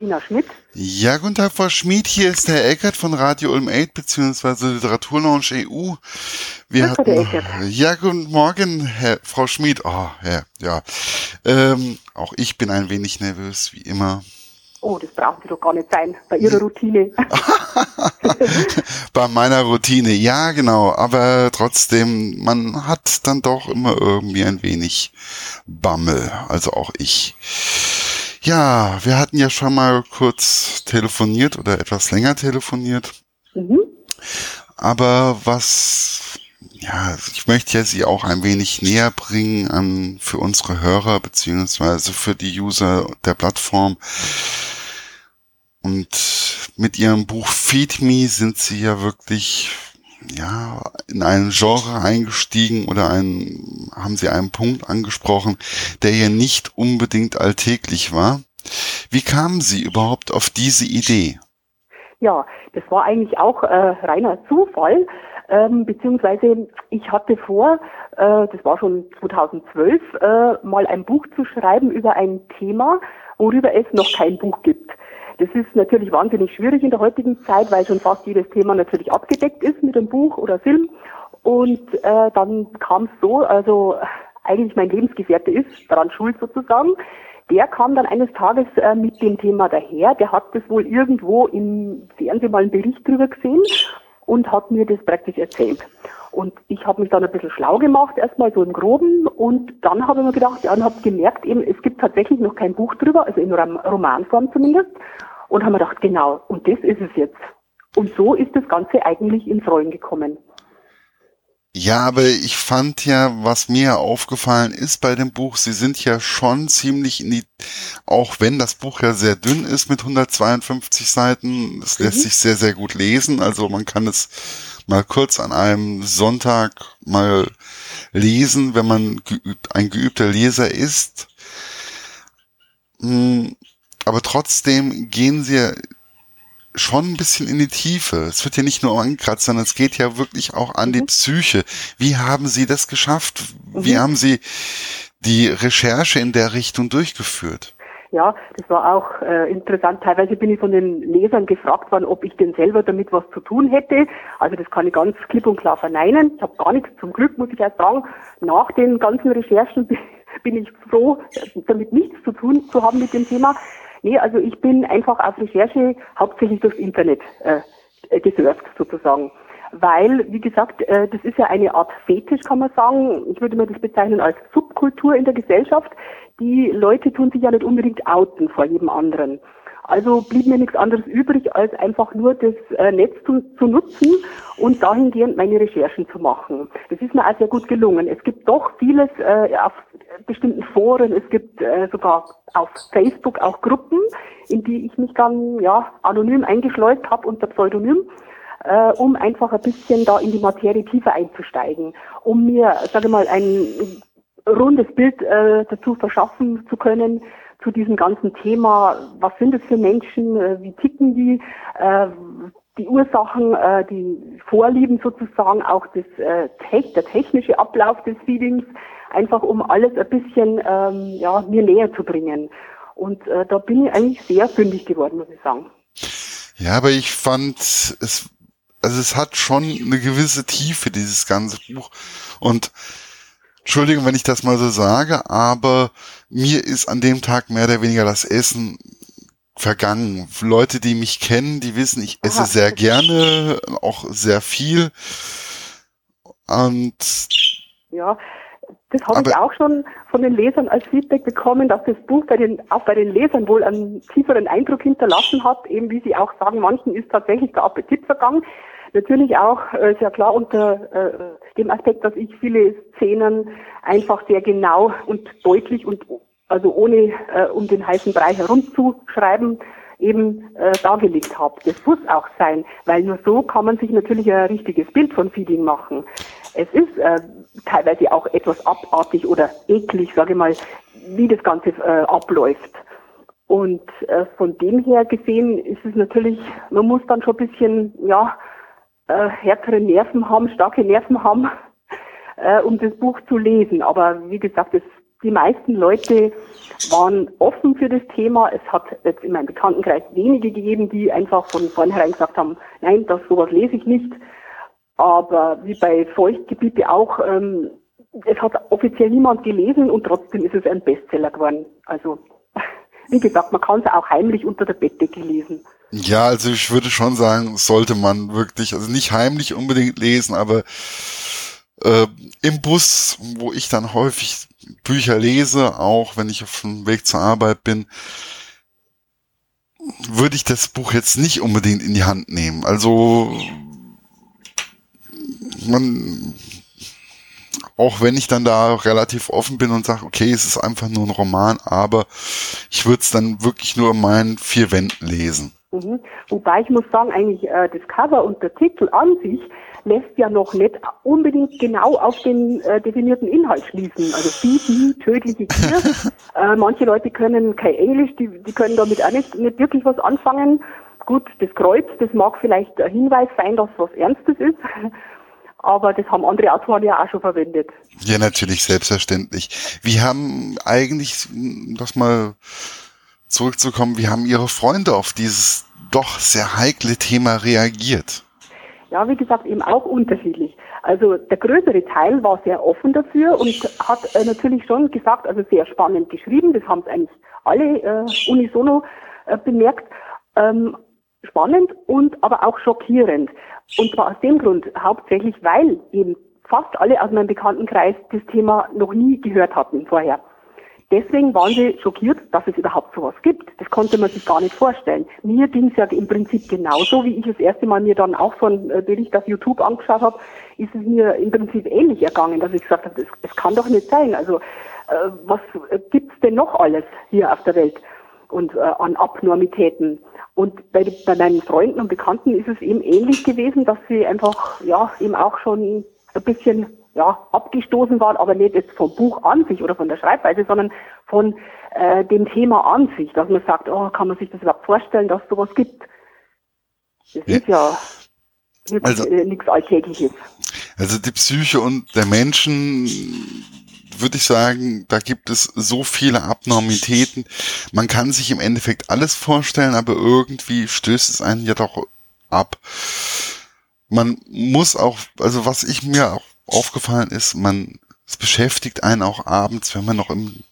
Tina Schmidt. Ja, guten Tag, Frau Schmidt. Hier ist der Eckert von Radio Ulm 8 bzw. Literaturlaunch EU. Wir Gott, hatten, Herr Eckert. ja, guten Morgen, Herr, Frau Schmidt. Oh, ja, ja. Ähm, auch ich bin ein wenig nervös, wie immer. Oh, das brauchen Sie doch gar nicht sein, bei Ihrer Routine. Bei meiner Routine, ja, genau. Aber trotzdem, man hat dann doch immer irgendwie ein wenig Bammel. Also auch ich. Ja, wir hatten ja schon mal kurz telefoniert oder etwas länger telefoniert. mhm. Aber was, ja, ich möchte ja Sie auch ein wenig näher bringen an, für unsere Hörer beziehungsweise für die User der Plattform. Und mit Ihrem Buch Feed Me sind Sie ja wirklich, ja, in ein Genre eingestiegen oder ein, haben Sie einen Punkt angesprochen, der ja nicht unbedingt alltäglich war. Wie kamen Sie überhaupt auf diese Idee? Ja, das war eigentlich auch äh, reiner Zufall, ähm, beziehungsweise ich hatte vor, äh, das war schon 2012, äh, mal ein Buch zu schreiben über ein Thema, worüber es noch kein Buch gibt. Das ist natürlich wahnsinnig schwierig in der heutigen Zeit, weil schon fast jedes Thema natürlich abgedeckt ist mit einem Buch oder Film. Und äh, dann kam es so, also eigentlich mein Lebensgefährte ist daran schuld sozusagen. Der kam dann eines Tages äh, mit dem Thema daher. Der hat das wohl irgendwo im Fernsehen mal einen Bericht drüber gesehen und hat mir das praktisch erzählt. Und ich habe mich dann ein bisschen schlau gemacht, erstmal so im Groben. Und dann habe ich mir gedacht, ja, und habe gemerkt, eben, es gibt tatsächlich noch kein Buch drüber, also in Rom Romanform zumindest. Und habe mir gedacht, genau, und das ist es jetzt. Und so ist das Ganze eigentlich ins Rollen gekommen. Ja, aber ich fand ja, was mir aufgefallen ist bei dem Buch, sie sind ja schon ziemlich in die, auch wenn das Buch ja sehr dünn ist mit 152 Seiten, es lässt Mhm. sich sehr, sehr gut lesen, also man kann es mal kurz an einem Sonntag mal lesen, wenn man geübt, ein geübter Leser ist. Mm, Aber trotzdem gehen sie ja schon ein bisschen in die Tiefe. Es wird ja nicht nur angekratzt, sondern es geht ja wirklich auch an die Mhm. Psyche. Wie haben Sie das geschafft? Wie Mhm. haben Sie die Recherche in der Richtung durchgeführt? Ja, das war auch äh, interessant. Teilweise bin ich von den Lesern gefragt worden, ob ich denn selber damit was zu tun hätte. Also das kann ich ganz klipp und klar verneinen. Ich habe gar nichts, zum Glück muss ich erst sagen, nach den ganzen Recherchen bin ich froh, damit nichts zu tun zu haben mit dem Thema. Nee, also ich bin einfach auf Recherche hauptsächlich durchs Internet äh, gesurft sozusagen. Weil, wie gesagt, äh, das ist ja eine Art Fetisch, kann man sagen. Ich würde mir das bezeichnen als Subkultur in der Gesellschaft. Die Leute tun sich ja nicht unbedingt outen vor jedem anderen. Also blieb mir nichts anderes übrig, als einfach nur das äh, Netz zu, zu nutzen und dahingehend meine Recherchen zu machen. Das ist mir auch sehr gut gelungen. Es gibt doch vieles äh, auf bestimmten Foren, es gibt äh, sogar auf Facebook auch Gruppen, in die ich mich dann ja anonym eingeschleust habe unter Pseudonym äh, um einfach ein bisschen da in die Materie tiefer einzusteigen, um mir, sage mal, ein rundes Bild äh, dazu verschaffen zu können zu diesem ganzen Thema. Was sind es für Menschen? Äh, wie ticken die? Äh, die Ursachen, äh, die Vorlieben sozusagen, auch das, der technische Ablauf des Feedings, einfach um alles ein bisschen ähm, ja, mir näher zu bringen. Und da bin ich eigentlich sehr fündig geworden, muss ich sagen. Ja, aber ich fand es, also es hat schon eine gewisse Tiefe, dieses ganze Buch. Und Entschuldigung, wenn ich das mal so sage, aber mir ist an dem Tag mehr oder weniger das Essen vergangen. Leute, die mich kennen, die wissen, ich esse Aha. sehr gerne, auch sehr viel. Und Ja, das habe ich auch schon von den Lesern als Feedback bekommen, dass das Buch bei den, auch bei den Lesern wohl einen tieferen Eindruck hinterlassen hat. Eben wie Sie auch sagen, manchen ist tatsächlich der Appetit vergangen. Natürlich auch, äh, sehr klar unter äh, dem Aspekt, dass ich viele Szenen einfach sehr genau und deutlich und also ohne äh, um den heißen Brei herumzuschreiben, eben äh, dargelegt habe. Das muss auch sein, weil nur so kann man sich natürlich ein richtiges Bild von Feeding machen. Es ist äh, teilweise auch etwas abartig oder eklig, sage ich mal, wie das Ganze äh, abläuft. Und äh, von dem her gesehen ist es natürlich, man muss dann schon ein bisschen, ja, äh, härtere Nerven haben, starke Nerven haben, äh, um das Buch zu lesen. Aber wie gesagt, es die meisten Leute waren offen für das Thema. Es hat jetzt in meinem Bekanntenkreis wenige gegeben, die einfach von vornherein gesagt haben, nein, das sowas lese ich nicht. Aber wie bei Feuchtgebiete auch, ähm, es hat offiziell niemand gelesen und trotzdem ist es ein Bestseller geworden. Also wie gesagt, man kann es auch heimlich unter der Bettdecke lesen. Ja, also ich würde schon sagen, sollte man wirklich, also nicht heimlich unbedingt lesen, aber äh, im Bus, wo ich dann häufig Bücher lese, auch wenn ich auf dem Weg zur Arbeit bin, würde ich das Buch jetzt nicht unbedingt in die Hand nehmen. Also man, auch wenn ich dann da relativ offen bin und sage, okay, es ist einfach nur ein Roman, aber ich würde es dann wirklich nur in meinen vier Wänden lesen. Mhm. Wobei ich muss sagen, eigentlich äh, das Cover und der Titel an sich lässt ja noch nicht unbedingt genau auf den äh, definierten Inhalt schließen. Also Bibi, tödliche Tier. äh, manche Leute können kein Englisch, die, die können damit auch nicht, nicht wirklich was anfangen. Gut, das Kreuz, das mag vielleicht ein Hinweis sein, dass was Ernstes ist. Aber das haben andere Autoren ja auch schon verwendet. Ja, natürlich, selbstverständlich. Wie haben eigentlich, das mal zurückzukommen, wie haben Ihre Freunde auf dieses doch sehr heikle Thema reagiert? Ja, wie gesagt, eben auch unterschiedlich. Also der größere Teil war sehr offen dafür und hat äh, natürlich schon gesagt, also sehr spannend geschrieben, das haben es eigentlich alle äh, unisono äh, bemerkt. Ähm, spannend und aber auch schockierend. Und zwar aus dem Grund, hauptsächlich, weil eben fast alle aus meinem Bekanntenkreis das Thema noch nie gehört hatten vorher. Deswegen waren sie schockiert, dass es überhaupt sowas gibt. Das konnte man sich gar nicht vorstellen. Mir ging es ja im Prinzip genauso, wie ich das erste Mal mir dann auch so einen äh, Bericht auf YouTube angeschaut habe, ist es mir im Prinzip ähnlich ergangen, dass ich gesagt habe, das, das kann doch nicht sein. Also äh, was gibt's denn noch alles hier auf der Welt und äh, an Abnormitäten? Und bei, bei meinen Freunden und Bekannten ist es eben ähnlich gewesen, dass sie einfach ja eben auch schon ein bisschen ja, abgestoßen waren, aber nicht jetzt vom Buch an sich oder von der Schreibweise, sondern von äh, dem Thema an sich, dass man sagt, oh, kann man sich das überhaupt vorstellen, dass es sowas gibt? Das ja. ist ja also, äh, nichts Alltägliches. Also die Psyche und der Menschen, würde ich sagen, da gibt es so viele Abnormitäten. Man kann sich im Endeffekt alles vorstellen, aber irgendwie stößt es einen ja doch ab. Man muss auch, also was ich mir auch aufgefallen ist, man, es beschäftigt einen auch abends, wenn man noch im,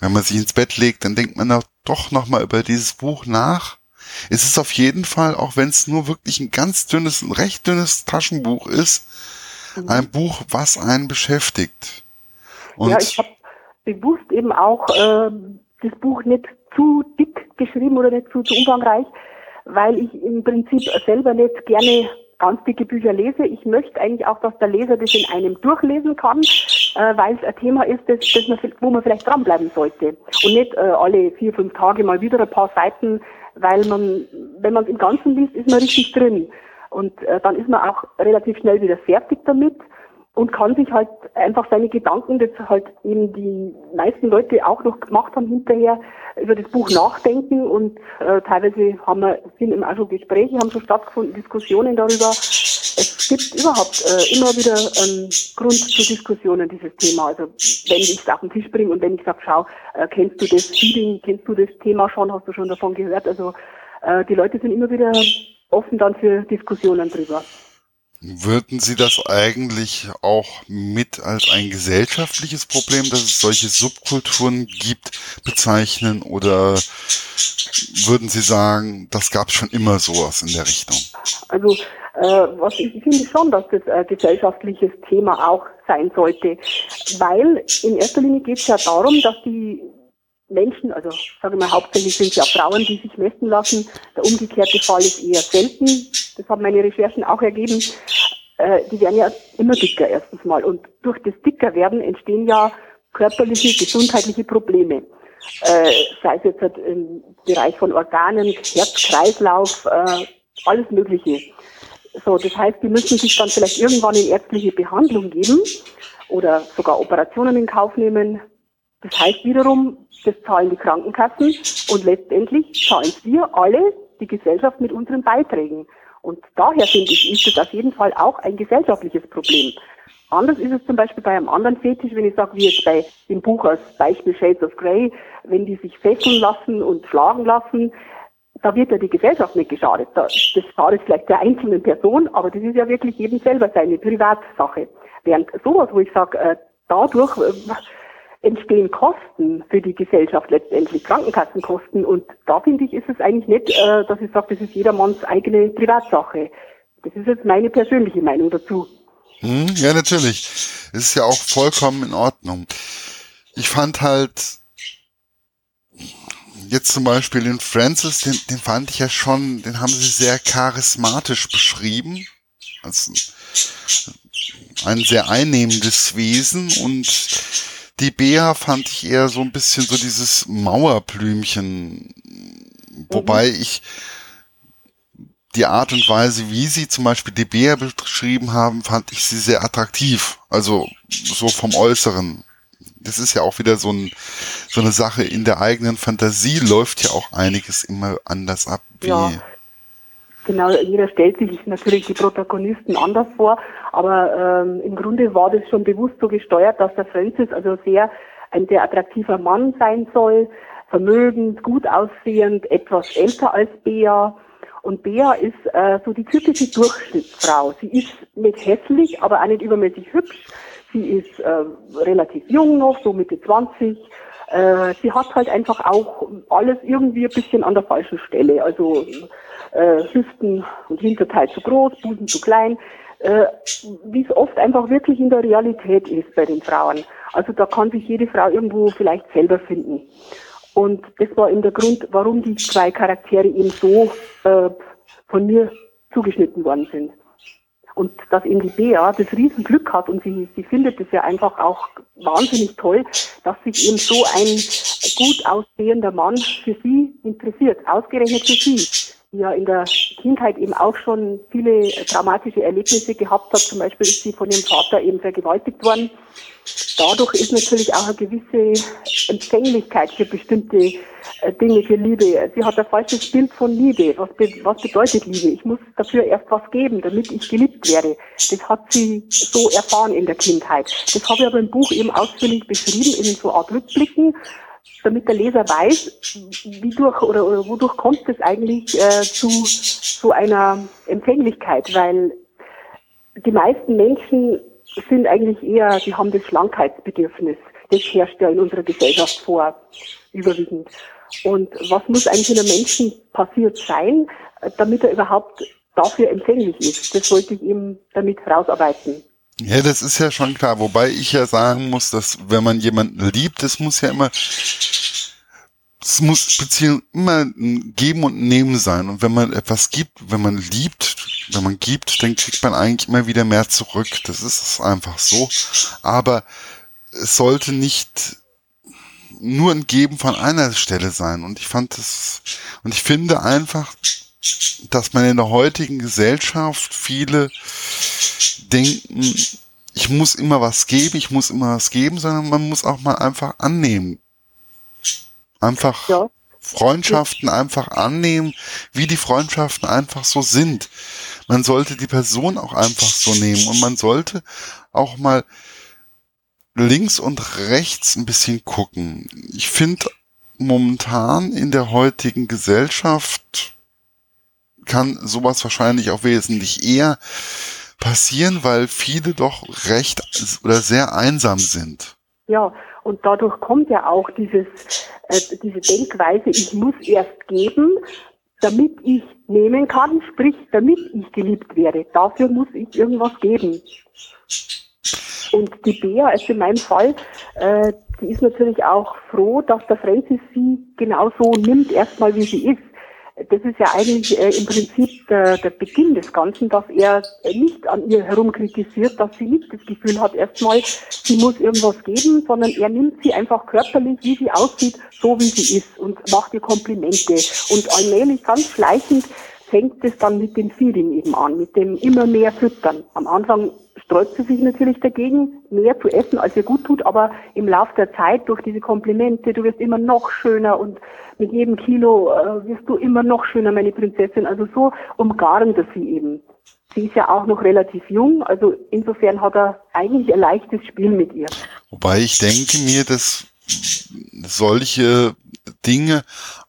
wenn man sich ins Bett legt, dann denkt man doch noch mal über dieses Buch nach. Es ist auf jeden Fall, auch wenn es nur wirklich ein ganz dünnes, ein recht dünnes Taschenbuch ist, mhm. ein Buch, was einen beschäftigt. Und ja, ich habe bewusst eben auch äh, das Buch nicht zu dick geschrieben oder nicht zu, zu umfangreich, weil ich im Prinzip selber nicht gerne ganz dicke Bücher lese. Ich möchte eigentlich auch, dass der Leser das in einem durchlesen kann, äh, weil es ein Thema ist, das, das man, wo man vielleicht dranbleiben sollte. Und nicht äh, alle vier, fünf Tage mal wieder ein paar Seiten, weil man, wenn man es im Ganzen liest, ist man richtig drin. Und äh, dann ist man auch relativ schnell wieder fertig damit und kann sich halt einfach seine Gedanken, das halt eben die meisten Leute auch noch gemacht haben hinterher, über das Buch nachdenken und äh, teilweise haben wir, sind eben auch schon Gespräche, haben schon stattgefunden, Diskussionen darüber. Es gibt überhaupt äh, immer wieder einen Grund zu Diskussionen, dieses Thema. Also wenn ich es auf den Tisch bringe und wenn ich sage, schau, äh, kennst du das Feeding, kennst du das Thema schon, hast du schon davon gehört? Also äh, die Leute sind immer wieder offen dann für Diskussionen drüber. Würden Sie das eigentlich auch mit als ein gesellschaftliches Problem, dass es solche Subkulturen gibt, bezeichnen? Oder würden Sie sagen, das gab schon immer sowas in der Richtung? Also äh, was ich, ich finde schon, dass das ein gesellschaftliches Thema auch sein sollte, weil in erster Linie geht es ja darum, dass die Menschen, also sage mal, hauptsächlich sind es ja Frauen, die sich messen lassen. Der umgekehrte Fall ist eher selten. Das haben meine Recherchen auch ergeben. Äh, die werden ja immer dicker erstens mal. Und durch das Dickerwerden entstehen ja körperliche, gesundheitliche Probleme. Äh, sei es jetzt halt im Bereich von Organen, Herz, Kreislauf, äh, alles Mögliche. So, das heißt, die müssen sich dann vielleicht irgendwann in ärztliche Behandlung geben oder sogar Operationen in Kauf nehmen, das heißt wiederum, das zahlen die Krankenkassen und letztendlich zahlen wir alle, die Gesellschaft, mit unseren Beiträgen. Und daher finde ich, ist es auf jeden Fall auch ein gesellschaftliches Problem. Anders ist es zum Beispiel bei einem anderen Fetisch, wenn ich sage, wie jetzt bei dem Buch als Beispiel Shades of Grey, wenn die sich fesseln lassen und schlagen lassen, da wird ja die Gesellschaft nicht geschadet. Das schadet vielleicht der einzelnen Person, aber das ist ja wirklich jedem selber seine Privatsache. Während sowas, wo ich sage, äh, dadurch äh, entstehen Kosten für die Gesellschaft, letztendlich Krankenkassenkosten. Und da finde ich, ist es eigentlich nicht, äh, dass ich sage, das ist jedermanns eigene Privatsache. Das ist jetzt meine persönliche Meinung dazu. Hm, ja, natürlich. Ist ja auch vollkommen in Ordnung. Ich fand halt jetzt zum Beispiel den Francis, den, den fand ich ja schon, den haben sie sehr charismatisch beschrieben. Also ein sehr einnehmendes Wesen und die Bea fand ich eher so ein bisschen so dieses Mauerblümchen, wobei mhm. ich die Art und Weise, wie sie zum Beispiel die Bea beschrieben haben, fand ich sie sehr attraktiv. Also so vom Äußeren. Das ist ja auch wieder so, ein, so eine Sache in der eigenen Fantasie läuft ja auch einiges immer anders ab. Wie ja. Genau, jeder stellt sich natürlich die Protagonisten anders vor, aber ähm, im Grunde war das schon bewusst so gesteuert, dass der Francis also sehr ein sehr attraktiver Mann sein soll, vermögend, gut aussehend, etwas älter als Bea. Und Bea ist äh, so die typische Durchschnittsfrau. Sie ist nicht hässlich, aber auch nicht übermäßig hübsch. Sie ist äh, relativ jung noch, so Mitte 20. Äh, sie hat halt einfach auch alles irgendwie ein bisschen an der falschen Stelle. Also äh, Hüften und Hinterteil zu groß, Busen zu klein, äh, wie es oft einfach wirklich in der Realität ist bei den Frauen. Also da kann sich jede Frau irgendwo vielleicht selber finden. Und das war eben der Grund, warum die zwei Charaktere eben so äh, von mir zugeschnitten worden sind. Und dass eben die Bea das Riesenglück hat und sie, sie findet es ja einfach auch wahnsinnig toll, dass sich eben so ein gut aussehender Mann für sie interessiert, ausgerechnet für sie ja in der Kindheit eben auch schon viele traumatische Erlebnisse gehabt hat. Zum Beispiel ist sie von ihrem Vater eben vergewaltigt worden. Dadurch ist natürlich auch eine gewisse Empfänglichkeit für bestimmte äh, Dinge, für Liebe. Sie hat ein falsches Bild von Liebe. Was, be was bedeutet Liebe? Ich muss dafür erst was geben, damit ich geliebt werde. Das hat sie so erfahren in der Kindheit. Das habe ich aber im Buch eben ausführlich beschrieben, in so Art Rückblicken damit der Leser weiß, wie durch oder, oder wodurch kommt es eigentlich äh, zu so einer Empfänglichkeit, weil die meisten Menschen sind eigentlich eher, die haben das Schlankheitsbedürfnis. Das herrscht ja in unserer Gesellschaft vor, überwiegend. Und was muss eigentlich in einem Menschen passiert sein, damit er überhaupt dafür empfänglich ist? Das wollte ich ihm damit rausarbeiten. Ja, das ist ja schon klar. Wobei ich ja sagen muss, dass wenn man jemanden liebt, das muss ja immer, es muss Beziehung immer ein Geben und Nehmen sein. Und wenn man etwas gibt, wenn man liebt, wenn man gibt, dann kriegt man eigentlich immer wieder mehr zurück. Das ist einfach so. Aber es sollte nicht nur ein Geben von einer Stelle sein. Und ich fand das, und ich finde einfach, dass man in der heutigen Gesellschaft viele denken, ich muss immer was geben, ich muss immer was geben, sondern man muss auch mal einfach annehmen. Einfach ja. Freundschaften einfach annehmen, wie die Freundschaften einfach so sind. Man sollte die Person auch einfach so nehmen und man sollte auch mal links und rechts ein bisschen gucken. Ich finde momentan in der heutigen Gesellschaft kann sowas wahrscheinlich auch wesentlich eher passieren, weil viele doch recht oder sehr einsam sind. Ja, und dadurch kommt ja auch dieses, äh, diese Denkweise, ich muss erst geben, damit ich nehmen kann, sprich, damit ich geliebt werde. Dafür muss ich irgendwas geben. Und die Bea, also in meinem Fall, äh, die ist natürlich auch froh, dass der Francis sie genauso nimmt, erstmal wie sie ist das ist ja eigentlich äh, im Prinzip der, der Beginn des Ganzen, dass er nicht an ihr herum kritisiert, dass sie nicht das Gefühl hat, erstmal, sie muss irgendwas geben, sondern er nimmt sie einfach körperlich, wie sie aussieht, so wie sie ist und macht ihr Komplimente. Und allmählich, ganz schleichend, fängt es dann mit dem Feeding eben an, mit dem immer mehr Füttern. Am Anfang sträubt sie sich natürlich dagegen, mehr zu essen, als ihr gut tut, aber im Laufe der Zeit durch diese Komplimente, du wirst immer noch schöner und mit jedem Kilo äh, wirst du immer noch schöner, meine Prinzessin. Also so umgarnt er sie eben. Sie ist ja auch noch relativ jung, also insofern hat er eigentlich ein leichtes Spiel mit ihr. Wobei ich denke mir, dass solche Dinge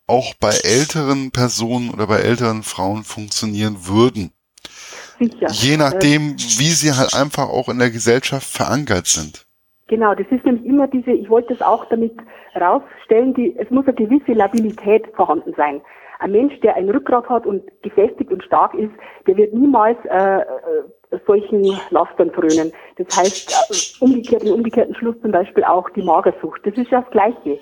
auch bei älteren Personen oder bei älteren Frauen funktionieren würden. Sicher. Je nachdem, wie sie halt einfach auch in der Gesellschaft verankert sind. Genau, das ist nämlich immer diese, ich wollte es auch damit rausstellen, die, es muss eine gewisse Labilität vorhanden sein. Ein Mensch, der ein Rückgrat hat und gefestigt und stark ist, der wird niemals äh, äh, solchen Lastern frönen. Das heißt, äh, umgekehrt, im umgekehrten Schluss zum Beispiel auch die Magersucht. Das ist ja das Gleiche.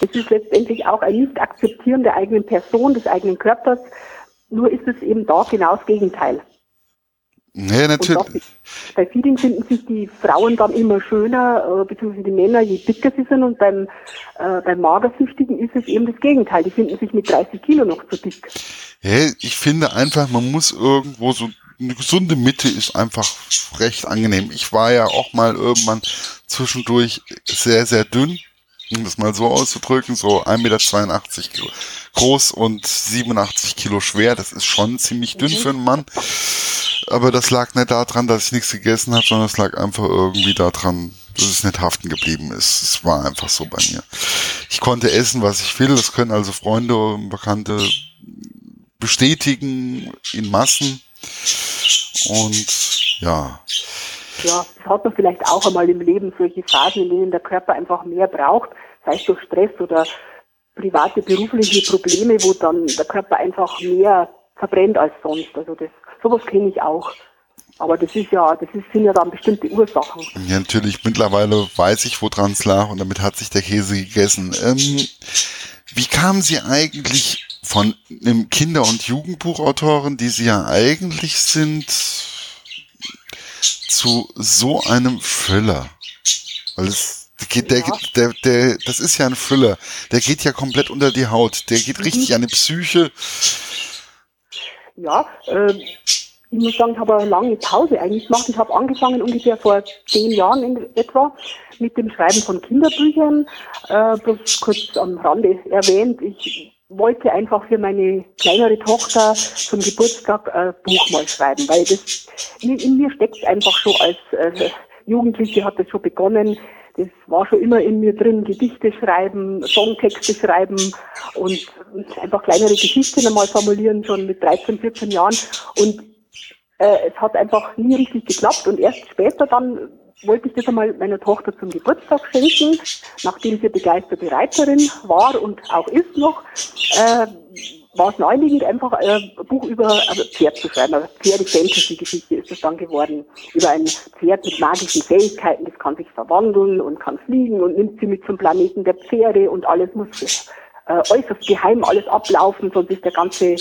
Das ist letztendlich auch ein Nicht-Akzeptieren der eigenen Person, des eigenen Körpers. Nur ist es eben da genau das Gegenteil. Ja, natürlich. bei Feeding finden sich die Frauen dann immer schöner, äh, beziehungsweise die Männer, je dicker sie sind. Und beim, äh, beim Magersüchtigen ist es eben das Gegenteil. Die finden sich mit 30 Kilo noch zu dick. Ja, ich finde einfach, man muss irgendwo so eine gesunde Mitte ist einfach recht angenehm. Ich war ja auch mal irgendwann zwischendurch sehr, sehr dünn, um das mal so auszudrücken, so 1,82 Meter groß und 87 Kilo schwer. Das ist schon ziemlich dünn mhm. für einen Mann. Aber das lag nicht daran, dass ich nichts gegessen habe, sondern es lag einfach irgendwie daran, dass es nicht haften geblieben ist. Es war einfach so bei mir. Ich konnte essen, was ich will. Das können also Freunde und Bekannte bestätigen in Massen. Und ja. Ja, das hat man vielleicht auch einmal im Leben solche Phasen, in denen der Körper einfach mehr braucht, sei es durch Stress oder private, berufliche Probleme, wo dann der Körper einfach mehr verbrennt als sonst. Also das, sowas kenne ich auch. Aber das ist ja, das ist, sind ja dann bestimmte Ursachen. Ja, natürlich. Mittlerweile weiß ich, woran es lag und damit hat sich der Käse gegessen. Ähm, wie kamen Sie eigentlich von einem Kinder- und Jugendbuchautoren, die Sie ja eigentlich sind, zu so einem Thriller? Weil es geht, der, der, der, das ist ja ein Thriller. Der geht ja komplett unter die Haut. Der geht mhm. richtig an die Psyche. Ja, äh, ich muss sagen, ich habe eine lange Pause eigentlich gemacht. Ich habe angefangen ungefähr vor zehn Jahren in etwa mit dem Schreiben von Kinderbüchern. Äh, bloß kurz am Rande erwähnt, ich wollte einfach für meine kleinere Tochter zum Geburtstag ein Buch mal schreiben, weil das in, in mir steckt einfach schon als äh, Jugendliche hat das schon begonnen, das war schon immer in mir drin, Gedichte schreiben, Songtexte schreiben und einfach kleinere Geschichten einmal formulieren, schon mit 13, 14 Jahren. Und äh, es hat einfach nie richtig geklappt und erst später dann wollte ich das einmal meiner Tochter zum Geburtstag schenken, nachdem sie begeisterte Reiterin war und auch ist noch. Äh, war es naheliegend, einfach ein Buch über ein Pferd zu schreiben. Eine Pferde-Fantasy-Geschichte ist das dann geworden. Über ein Pferd mit magischen Fähigkeiten, das kann sich verwandeln und kann fliegen und nimmt sie mit zum Planeten der Pferde und alles muss äh, äußerst geheim alles ablaufen, sonst ist der ganze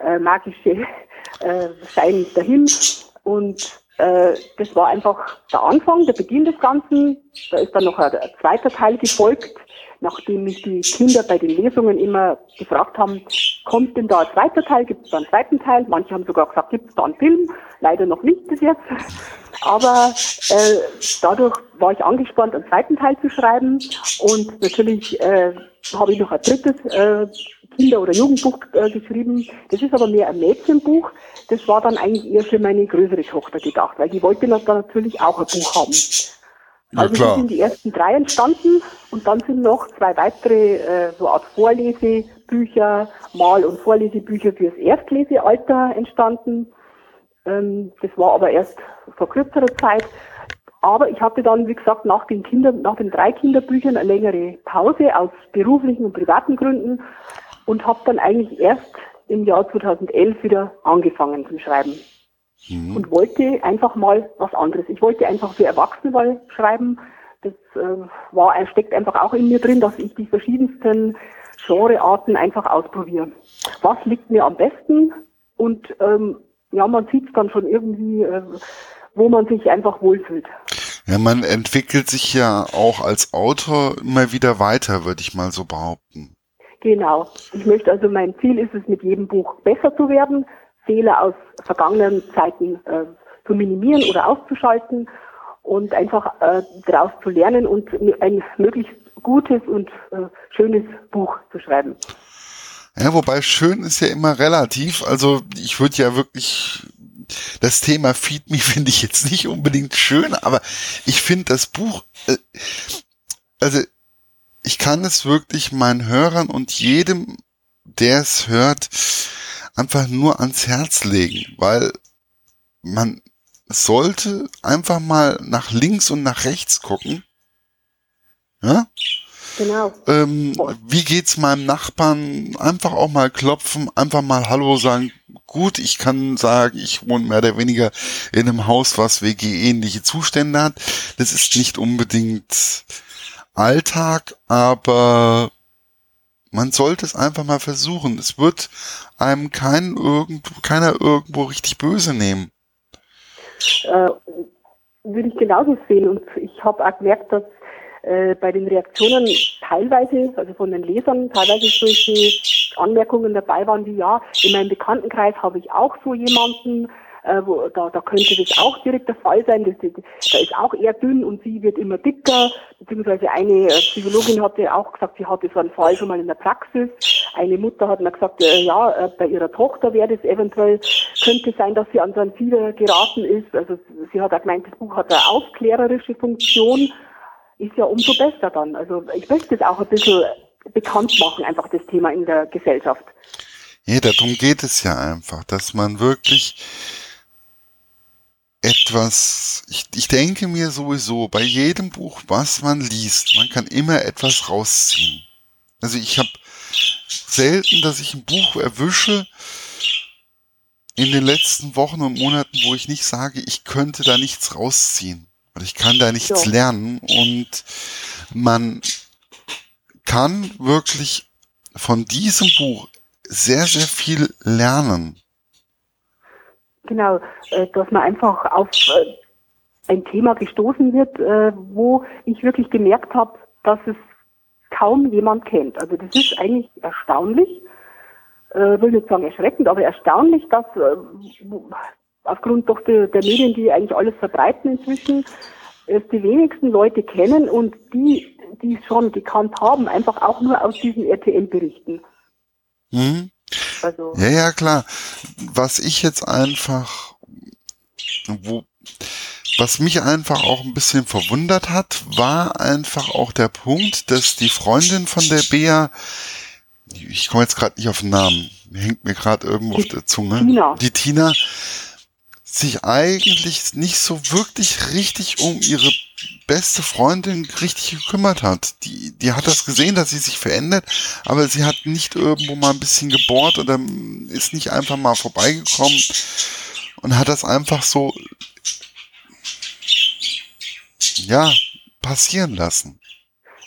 äh, magische äh, Schein dahin. Und äh, das war einfach der Anfang, der Beginn des Ganzen. Da ist dann noch ein, zweiter Teil gefolgt, nachdem mich die Kinder bei den Lesungen immer gefragt haben, kommt denn da ein zweiter Teil, gibt es da einen zweiten Teil? Manche haben sogar gesagt, gibt es da einen Film? Leider noch nicht bis jetzt. Aber äh, dadurch war ich angespannt, einen zweiten Teil zu schreiben. Und natürlich äh, habe ich noch ein drittes äh, Kinder- oder Jugendbuch äh, geschrieben. Das ist aber mehr ein Mädchenbuch. Das war dann eigentlich eher für meine größere Tochter gedacht, weil die wollte dann natürlich auch ein Buch haben. Also ja, sind die ersten drei entstanden und dann sind noch zwei weitere äh, so Art Vorlesebücher, Mal- und Vorlesebücher fürs Erstlesealter entstanden. Ähm, das war aber erst vor kürzerer Zeit. Aber ich hatte dann, wie gesagt, nach den Kinder, nach den drei Kinderbüchern eine längere Pause aus beruflichen und privaten Gründen und habe dann eigentlich erst im Jahr 2011 wieder angefangen zu schreiben mhm. und wollte einfach mal was anderes. Ich wollte einfach für Erwachsene mal schreiben. Das äh, war, steckt einfach auch in mir drin, dass ich die verschiedensten Genrearten einfach ausprobiere. Was liegt mir am besten? Und ähm, ja, man sieht es dann schon irgendwie, äh, wo man sich einfach wohlfühlt. Ja, man entwickelt sich ja auch als Autor immer wieder weiter, würde ich mal so behaupten. Genau. Ich möchte also, mein Ziel ist es, mit jedem Buch besser zu werden, Fehler aus vergangenen Zeiten äh, zu minimieren oder auszuschalten und einfach äh, daraus zu lernen und ein möglichst gutes und äh, schönes Buch zu schreiben. Ja, wobei schön ist ja immer relativ. Also ich würde ja wirklich das Thema Feed Me finde ich jetzt nicht unbedingt schön, aber ich finde das Buch, äh, also ich kann es wirklich meinen Hörern und jedem, der es hört, einfach nur ans Herz legen, weil man sollte einfach mal nach links und nach rechts gucken. Ja? Genau. Ähm, wie geht's meinem Nachbarn? Einfach auch mal klopfen, einfach mal Hallo sagen. Gut, ich kann sagen, ich wohne mehr oder weniger in einem Haus, was WG-ähnliche Zustände hat. Das ist nicht unbedingt Alltag, aber man sollte es einfach mal versuchen. Es wird einem kein irgendwo, keiner irgendwo richtig böse nehmen. Äh, würde ich genauso sehen. Und ich habe auch gemerkt, dass äh, bei den Reaktionen teilweise, also von den Lesern, teilweise solche Anmerkungen dabei waren wie, ja, in meinem Bekanntenkreis habe ich auch so jemanden, äh, wo, da, da könnte das auch direkt der Fall sein. Das, das, da ist auch eher dünn und sie wird immer dicker. Beziehungsweise eine äh, Psychologin hatte auch gesagt, sie hatte so einen Fall schon mal in der Praxis. Eine Mutter hat mir gesagt, äh, ja, äh, bei ihrer Tochter wäre das eventuell, könnte sein, dass sie an so ein Fieber geraten ist. Also sie hat auch gemeint, das Buch hat eine aufklärerische Funktion ist ja umso besser dann. Also ich möchte es auch ein bisschen bekannt machen, einfach das Thema in der Gesellschaft. Ja, darum geht es ja einfach, dass man wirklich etwas, ich, ich denke mir sowieso, bei jedem Buch, was man liest, man kann immer etwas rausziehen. Also ich habe selten, dass ich ein Buch erwische in den letzten Wochen und Monaten, wo ich nicht sage, ich könnte da nichts rausziehen. Und ich kann da nichts ja. lernen und man kann wirklich von diesem Buch sehr, sehr viel lernen. Genau, äh, dass man einfach auf äh, ein Thema gestoßen wird, äh, wo ich wirklich gemerkt habe, dass es kaum jemand kennt. Also das ist eigentlich erstaunlich, will nicht sagen erschreckend, aber erstaunlich, dass aufgrund doch der, der Medien, die eigentlich alles verbreiten inzwischen, es die wenigsten Leute kennen und die, die es schon gekannt haben, einfach auch nur aus diesen RTL-Berichten. Mhm. Also. Ja, ja, klar. Was ich jetzt einfach, wo, was mich einfach auch ein bisschen verwundert hat, war einfach auch der Punkt, dass die Freundin von der Bea, ich komme jetzt gerade nicht auf den Namen, hängt mir gerade irgendwo die auf der Zunge, Tina. die Tina, sich eigentlich nicht so wirklich richtig um ihre beste Freundin richtig gekümmert hat. Die, die hat das gesehen, dass sie sich verändert, aber sie hat nicht irgendwo mal ein bisschen gebohrt oder ist nicht einfach mal vorbeigekommen und hat das einfach so, ja, passieren lassen.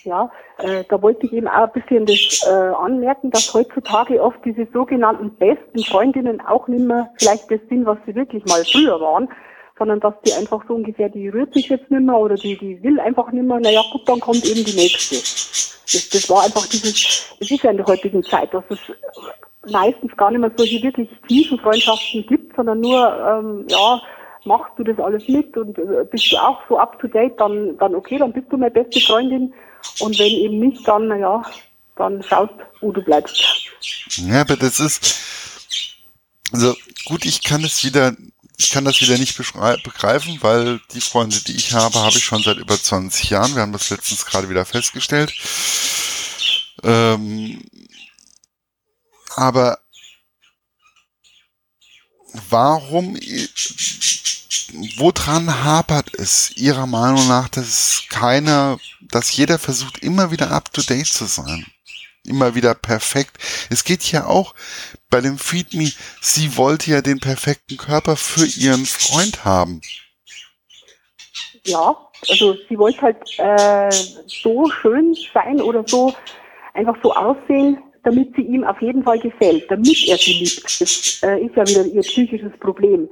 Ja, äh, da wollte ich eben auch ein bisschen das äh, anmerken, dass heutzutage oft diese sogenannten besten Freundinnen auch nicht mehr vielleicht das sind, was sie wirklich mal früher waren, sondern dass die einfach so ungefähr, die rührt sich jetzt nicht mehr oder die, die will einfach nicht mehr, naja gut, dann kommt eben die nächste. Das, das war einfach dieses, es ist ja in der heutigen Zeit, dass es meistens gar nicht mehr solche wirklich tiefen Freundschaften gibt, sondern nur, ähm, ja, machst du das alles mit und äh, bist du auch so up to date, dann, dann okay, dann bist du meine beste Freundin und wenn eben nicht, dann, naja, dann schaust, wo du bleibst. Ja, aber das ist, also gut, ich kann es wieder, ich kann das wieder nicht begreifen, weil die Freunde, die ich habe, habe ich schon seit über 20 Jahren. Wir haben das letztens gerade wieder festgestellt. Ähm, aber warum woran hapert es Ihrer Meinung nach, dass keiner, dass jeder versucht, immer wieder up to date zu sein? Immer wieder perfekt. Es geht ja auch bei dem Feed Me, sie wollte ja den perfekten Körper für ihren Freund haben. Ja, also sie wollte halt äh, so schön sein oder so einfach so aussehen, damit sie ihm auf jeden Fall gefällt, damit er sie liebt. Das äh, ist ja wieder ihr psychisches Problem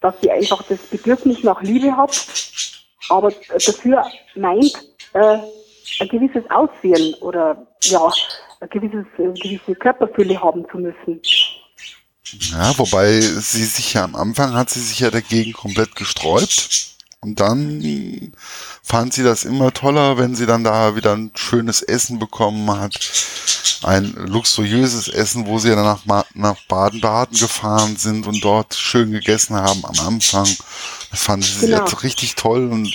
dass sie einfach das Bedürfnis nach Liebe hat, aber dafür meint, äh, ein gewisses Aussehen oder ja, ein gewisses, eine gewisse Körperfülle haben zu müssen. Ja, wobei sie sich ja am Anfang hat sie sich ja dagegen komplett gesträubt. Und dann fand sie das immer toller, wenn sie dann da wieder ein schönes Essen bekommen hat. Ein luxuriöses Essen, wo sie dann nach, nach Baden-Baden gefahren sind und dort schön gegessen haben am Anfang. Das fand sie genau. jetzt richtig toll und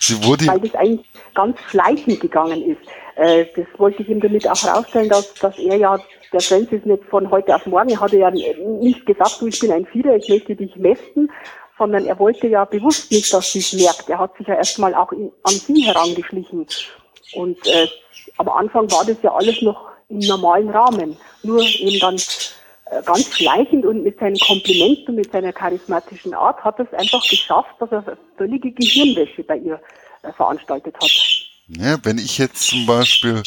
sie wurde. Weil das eigentlich ganz schleichend gegangen ist. Äh, das wollte ich ihm damit auch herausstellen, dass, dass er ja, der Francis nicht von heute auf morgen, er hatte ja nicht gesagt, du, ich bin ein Fieder, ich möchte dich mästen, sondern er wollte ja bewusst nicht, dass sie es merkt. Er hat sich ja erstmal auch in, an sie herangeschlichen. Und äh, am Anfang war das ja alles noch im normalen Rahmen. Nur eben dann äh, ganz schleichend und mit seinen Komplimenten mit seiner charismatischen Art hat er es einfach geschafft, dass er völlige Gehirnwäsche bei ihr äh, veranstaltet hat. Ja, wenn ich jetzt zum Beispiel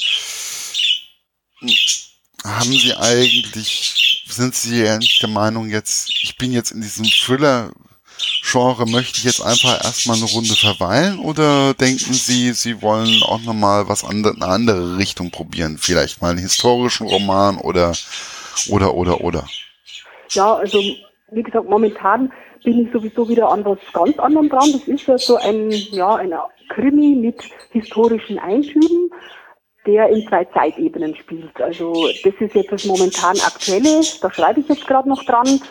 haben Sie eigentlich, sind Sie eigentlich der Meinung jetzt, ich bin jetzt in diesem Thriller Genre möchte ich jetzt einfach erstmal eine Runde verweilen oder denken Sie, Sie wollen auch nochmal was andere, eine andere Richtung probieren? Vielleicht mal einen historischen Roman oder, oder, oder, oder? Ja, also, wie gesagt, momentan bin ich sowieso wieder an was ganz anderem dran. Das ist ja so ein, ja, ein Krimi mit historischen Einschüben, der in zwei Zeitebenen spielt. Also, das ist jetzt das momentan Aktuelle. Da schreibe ich jetzt gerade noch dran.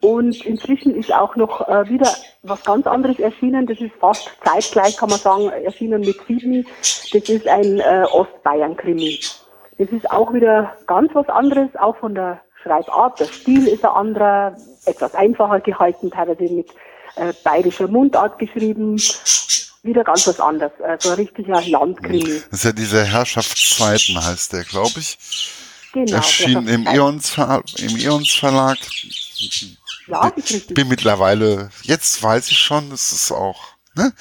Und inzwischen ist auch noch äh, wieder was ganz anderes erschienen. Das ist fast zeitgleich, kann man sagen, erschienen mit Sydney. Das ist ein äh, Ostbayern-Krimi. Das ist auch wieder ganz was anderes, auch von der Schreibart. Der Stil ist ein anderer, etwas einfacher gehalten, teilweise mit äh, bayerischer Mundart geschrieben. Wieder ganz was anderes. Also ein richtiger Landkrimi. Das ist ja diese Herrschaftszeiten, heißt der, glaube ich. Genau. Erschien im Eons, im Eons Verlag. Ja, bin mittlerweile, jetzt weiß ich schon, das ist auch, ne?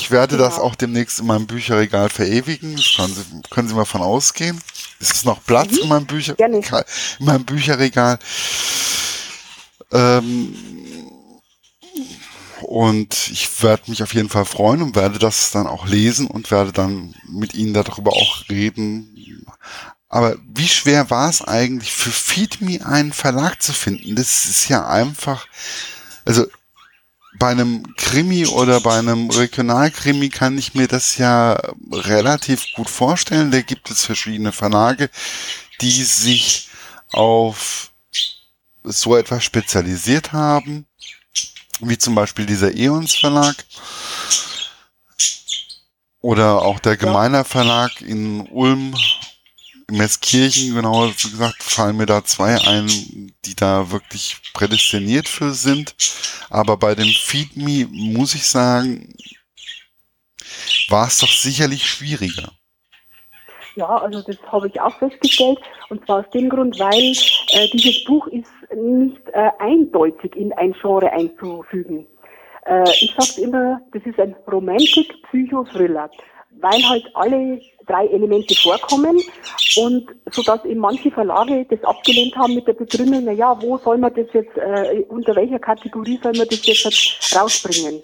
Ich werde genau. das auch demnächst in meinem Bücherregal verewigen. Das können Sie, können Sie mal von ausgehen. Es ist noch Platz mhm. in, meinem Bücher, in meinem Bücherregal. Ähm, und ich werde mich auf jeden Fall freuen und werde das dann auch lesen und werde dann mit Ihnen darüber auch reden. Aber wie schwer war es eigentlich für FeedMe einen Verlag zu finden? Das ist ja einfach, also bei einem Krimi oder bei einem Regionalkrimi kann ich mir das ja relativ gut vorstellen. Da gibt es verschiedene Verlage, die sich auf so etwas spezialisiert haben, wie zum Beispiel dieser Eons Verlag oder auch der Gemeiner Verlag in Ulm Messkirchen, genauer gesagt, fallen mir da zwei ein, die da wirklich prädestiniert für sind. Aber bei dem Feed Me muss ich sagen, war es doch sicherlich schwieriger. Ja, also das habe ich auch festgestellt. Und zwar aus dem Grund, weil äh, dieses Buch ist nicht äh, eindeutig in ein Genre einzufügen. Äh, ich sage immer, das ist ein Romantic-Psychothriller weil halt alle drei Elemente vorkommen und so dass eben manche Verlage das abgelehnt haben mit der Begründung, na ja, wo soll man das jetzt, äh, unter welcher Kategorie soll man das jetzt rausbringen?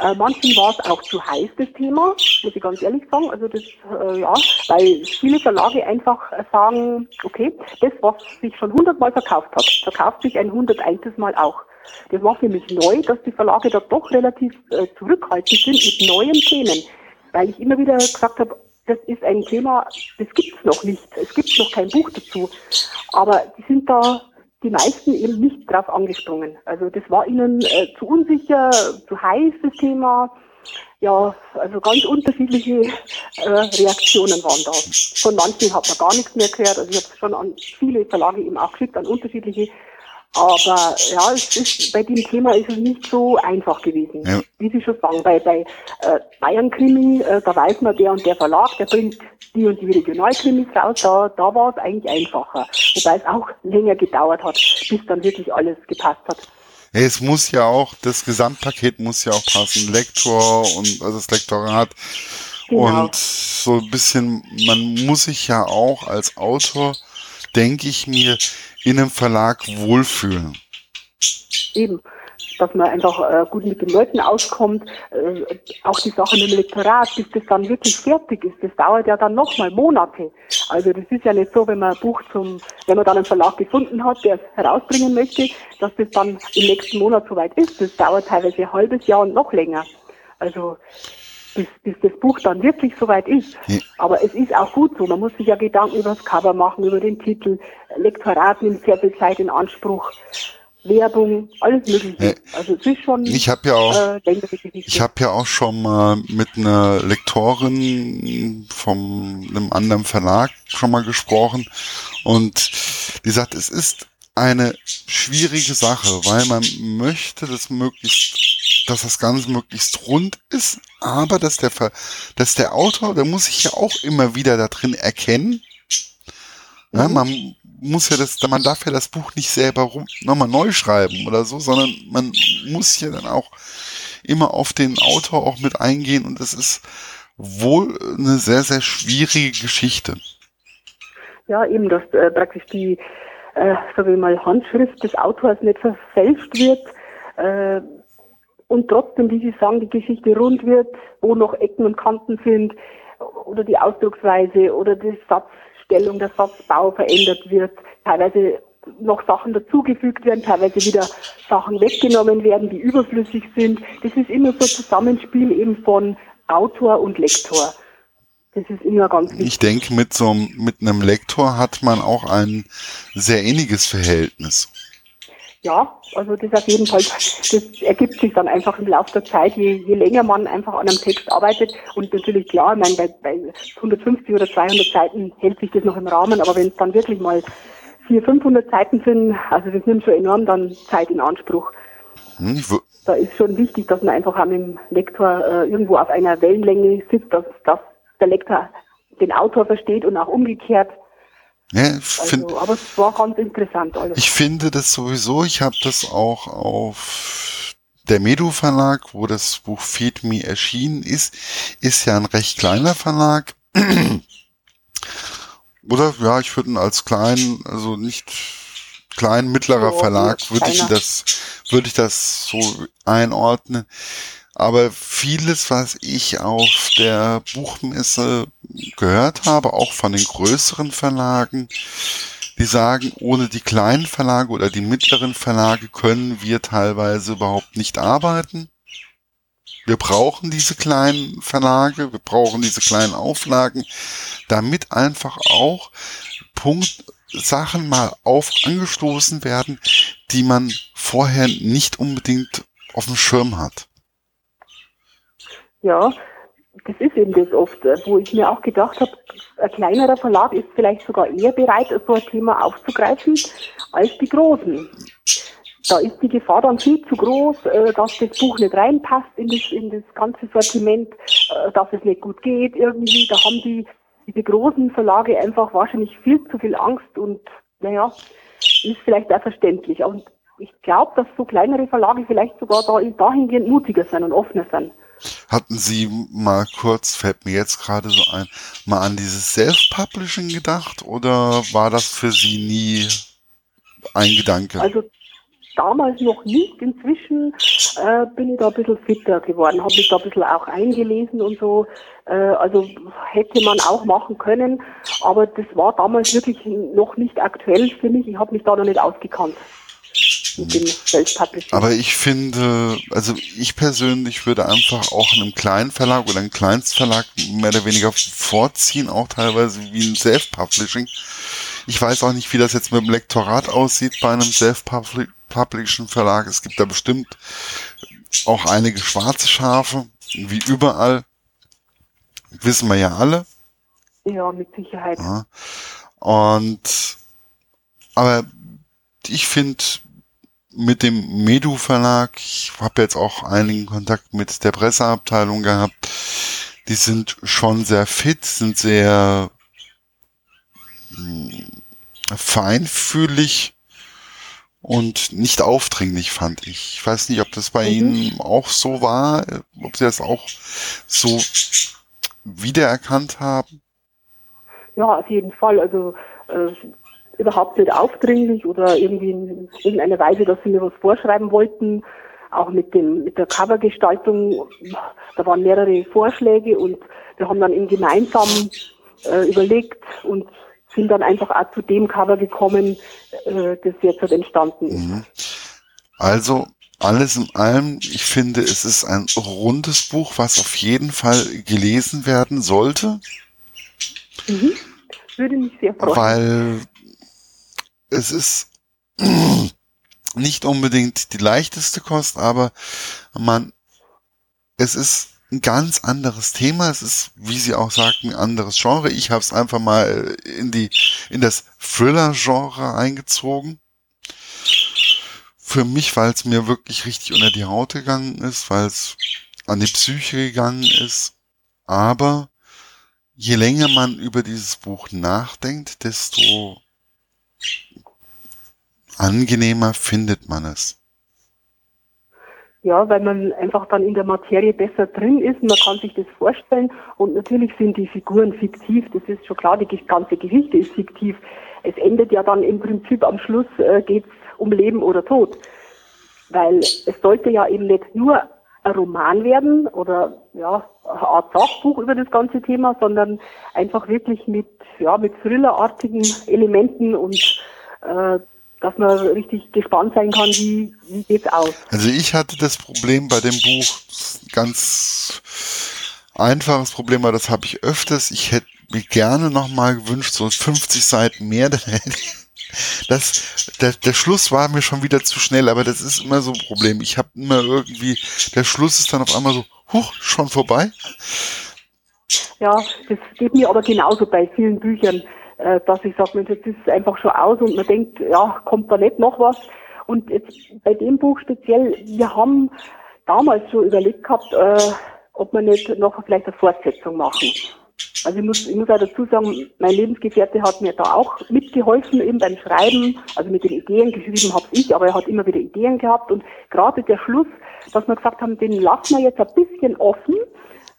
Äh, manchen war es auch zu heiß, das Thema, muss ich ganz ehrlich sagen. Also das, äh, ja, weil viele Verlage einfach sagen, okay, das, was sich schon hundertmal verkauft hat, verkauft sich ein hunderteintes Mal auch. Das war für mich neu, dass die Verlage da doch relativ äh, zurückhaltend sind mit neuen Themen weil ich immer wieder gesagt habe, das ist ein Thema, das gibt es noch nicht. Es gibt noch kein Buch dazu. Aber die sind da die meisten eben nicht drauf angesprungen. Also das war ihnen äh, zu unsicher, zu heiß das Thema. Ja, also ganz unterschiedliche äh, Reaktionen waren da. Von manchen hat man gar nichts mehr gehört. Also ich habe schon an viele Verlage eben auch geschickt, an unterschiedliche. Aber ja, es ist, bei dem Thema ist es nicht so einfach gewesen. Ja. Wie Sie schon sagen, bei, bei äh, Bayern-Krimi, äh, da weiß man, der und der Verlag, der bringt die und die Regionalkrimis raus, da, da war es eigentlich einfacher. Wobei es auch länger gedauert hat, bis dann wirklich alles gepasst hat. Es muss ja auch, das Gesamtpaket muss ja auch passen. Lektor und also das Lektorat. Genau. Und so ein bisschen, man muss sich ja auch als Autor, denke ich mir, in einem Verlag wohlfühlen. Eben. dass man einfach äh, gut mit den Leuten auskommt. Äh, auch die Sache mit dem Lektorat, bis das dann wirklich fertig ist, das dauert ja dann nochmal Monate. Also das ist ja nicht so, wenn man ein Buch zum, wenn man dann einen Verlag gefunden hat, der es herausbringen möchte, dass das dann im nächsten Monat soweit ist. Das dauert teilweise ein halbes Jahr und noch länger. Also bis, bis das Buch dann wirklich soweit ist. Ja. Aber es ist auch gut so. Man muss sich ja Gedanken über das Cover machen, über den Titel. Lektorat nimmt sehr viel Zeit in Anspruch. Werbung, alles Mögliche. Also es ist schon. Ich habe ja auch. Äh, ich habe ja auch schon mal mit einer Lektorin von einem anderen Verlag schon mal gesprochen und die sagt, es ist eine schwierige Sache, weil man möchte, dass möglichst, dass das Ganze möglichst rund ist, aber dass der, dass der Autor, der muss sich ja auch immer wieder da drin erkennen. Ja, mhm. man muss ja das, man darf ja das Buch nicht selber nochmal neu schreiben oder so, sondern man muss ja dann auch immer auf den Autor auch mit eingehen und das ist wohl eine sehr, sehr schwierige Geschichte. Ja, eben, dass äh, praktisch die, äh, sage ich mal, Handschrift des Autors nicht verfälscht wird äh, und trotzdem, wie Sie sagen, die Geschichte rund wird, wo noch Ecken und Kanten sind oder die Ausdrucksweise oder die Satzstellung, der Satzbau verändert wird, teilweise noch Sachen dazugefügt werden, teilweise wieder Sachen weggenommen werden, die überflüssig sind. Das ist immer so ein Zusammenspiel eben von Autor und Lektor. Das ist immer ganz wichtig. Ich denke, mit so mit einem Lektor hat man auch ein sehr ähnliches Verhältnis. Ja, also das auf jeden Fall, das ergibt sich dann einfach im Laufe der Zeit, je, je länger man einfach an einem Text arbeitet. Und natürlich klar, ich meine, bei, bei 150 oder 200 Seiten hält sich das noch im Rahmen, aber wenn es dann wirklich mal 400, 500 Seiten sind, also das nimmt schon enorm dann Zeit in Anspruch. Hm, da ist schon wichtig, dass man einfach mit dem Lektor äh, irgendwo auf einer Wellenlänge sitzt, dass, dass der Lektor den Autor versteht und auch umgekehrt. Ja, find, also, aber es war ganz interessant alles. Ich finde das sowieso, ich habe das auch auf der Medu Verlag, wo das Buch Feed Me erschienen ist, ist ja ein recht kleiner Verlag. Oder ja, ich würde ihn als klein, also nicht klein, mittlerer oh, Verlag, würde ich das, würde ich das so einordnen. Aber vieles, was ich auf der Buchmesse gehört habe, auch von den größeren Verlagen, die sagen, ohne die kleinen Verlage oder die mittleren Verlage können wir teilweise überhaupt nicht arbeiten. Wir brauchen diese kleinen Verlage, wir brauchen diese kleinen Auflagen, damit einfach auch Punkt Sachen mal auf angestoßen werden, die man vorher nicht unbedingt auf dem Schirm hat. Ja, das ist eben das oft, äh, wo ich mir auch gedacht habe, ein kleinerer Verlag ist vielleicht sogar eher bereit, so ein Thema aufzugreifen, als die großen. Da ist die Gefahr dann viel zu groß, äh, dass das Buch nicht reinpasst in das, in das ganze Sortiment, äh, dass es nicht gut geht irgendwie. Da haben die, diese großen Verlage einfach wahrscheinlich viel zu viel Angst und naja, ist vielleicht auch verständlich. Und ich glaube, dass so kleinere Verlage vielleicht sogar da, dahingehend mutiger sind und offener sind. Hatten Sie mal kurz, fällt mir jetzt gerade so ein, mal an dieses Self-Publishing gedacht oder war das für Sie nie ein Gedanke? Also damals noch nicht. Inzwischen äh, bin ich da ein bisschen fitter geworden, habe mich da ein bisschen auch eingelesen und so. Äh, also hätte man auch machen können, aber das war damals wirklich noch nicht aktuell für mich. Ich habe mich da noch nicht ausgekannt mit dem Self-Publishing. Aber ich finde, also ich persönlich würde einfach auch einem kleinen Verlag oder einem Kleinstverlag mehr oder weniger vorziehen, auch teilweise wie ein Self-Publishing. Ich weiß auch nicht, wie das jetzt mit dem Lektorat aussieht bei einem Self-Publishing Verlag. Es gibt da bestimmt auch einige schwarze Schafe, wie überall. Wissen wir ja alle. Ja, mit Sicherheit. Ja. Und aber ich finde, mit dem Medu Verlag, ich habe jetzt auch einigen Kontakt mit der Presseabteilung gehabt, die sind schon sehr fit, sind sehr hm, feinfühlig und nicht aufdringlich, fand ich. Ich weiß nicht, ob das bei mhm. Ihnen auch so war, ob Sie das auch so wiedererkannt haben. Ja, auf jeden Fall. Also äh, überhaupt nicht aufdringlich oder irgendwie in irgendeiner Weise, dass sie mir was vorschreiben wollten. auch mit dem mit der Covergestaltung, da waren mehrere Vorschläge und wir haben dann eben gemeinsam äh, überlegt und sind dann einfach auch zu dem Cover gekommen, äh, das jetzt halt entstanden ist. Mhm. Also alles in allem, ich finde, es ist ein rundes Buch, was auf jeden Fall gelesen werden sollte. Mhm. Würde mich sehr freuen. Weil es ist nicht unbedingt die leichteste Kost, aber man, es ist ein ganz anderes Thema. Es ist, wie Sie auch sagten, ein anderes Genre. Ich habe es einfach mal in die in das Thriller-Genre eingezogen für mich, weil es mir wirklich richtig unter die Haut gegangen ist, weil es an die Psyche gegangen ist. Aber je länger man über dieses Buch nachdenkt, desto angenehmer findet man es. Ja, weil man einfach dann in der Materie besser drin ist. Man kann sich das vorstellen. Und natürlich sind die Figuren fiktiv. Das ist schon klar. Die ganze Geschichte ist fiktiv. Es endet ja dann im Prinzip am Schluss äh, geht um Leben oder Tod. Weil es sollte ja eben nicht nur ein Roman werden oder ja, eine Art Sachbuch über das ganze Thema, sondern einfach wirklich mit, ja, mit thrillerartigen Elementen und äh, dass man richtig gespannt sein kann, wie, wie geht's aus. Also ich hatte das Problem bei dem Buch ganz einfaches Problem, aber das habe ich öfters. Ich hätte mir gerne nochmal gewünscht, so 50 Seiten mehr, dann hätte ich das, der, der Schluss war mir schon wieder zu schnell, aber das ist immer so ein Problem. Ich habe immer irgendwie, der Schluss ist dann auf einmal so, huch, schon vorbei. Ja, das geht mir aber genauso bei vielen Büchern, dass ich sage, jetzt ist es einfach schon aus und man denkt, ja, kommt da nicht noch was. Und jetzt bei dem Buch speziell, wir haben damals schon überlegt gehabt, äh, ob wir nicht noch vielleicht eine Fortsetzung machen. Also ich muss, ich muss auch dazu sagen, mein Lebensgefährte hat mir da auch mitgeholfen, eben beim Schreiben, also mit den Ideen geschrieben habe ich, aber er hat immer wieder Ideen gehabt und gerade der Schluss, dass wir gesagt haben, den lassen wir jetzt ein bisschen offen,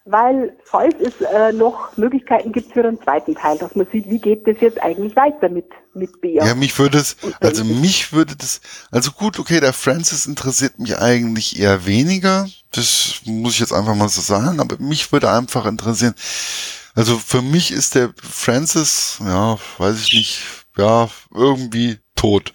weil falls es äh, noch Möglichkeiten gibt für einen zweiten Teil, dass man sieht, wie geht das jetzt eigentlich weiter mit mit Bea. Ja, mich würde es, also mich würde das, also gut, okay, der Francis interessiert mich eigentlich eher weniger, das muss ich jetzt einfach mal so sagen, aber mich würde einfach interessieren, also für mich ist der Francis, ja, weiß ich nicht, ja, irgendwie tot.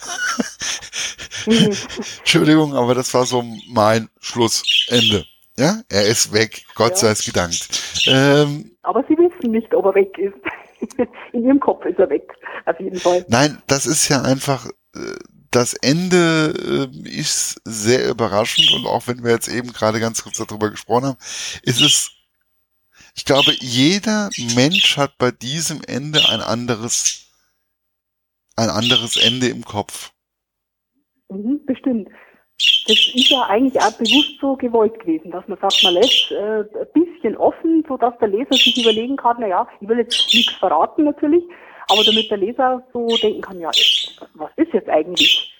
Mhm. Entschuldigung, aber das war so mein Schlussende. Ja, er ist weg, Gott ja. sei es gedankt. Ähm, aber Sie wissen nicht, ob er weg ist. In Ihrem Kopf ist er weg, auf jeden Fall. Nein, das ist ja einfach, äh, das Ende äh, ist sehr überraschend und auch wenn wir jetzt eben gerade ganz kurz darüber gesprochen haben, ist es ich glaube, jeder Mensch hat bei diesem Ende ein anderes, ein anderes Ende im Kopf. Mhm, bestimmt. Das ist ja eigentlich auch bewusst so gewollt gewesen, dass man sagt, man lässt äh, ein bisschen offen, so dass der Leser sich überlegen kann, na ja, ich will jetzt nichts verraten natürlich, aber damit der Leser so denken kann, ja, was ist jetzt eigentlich?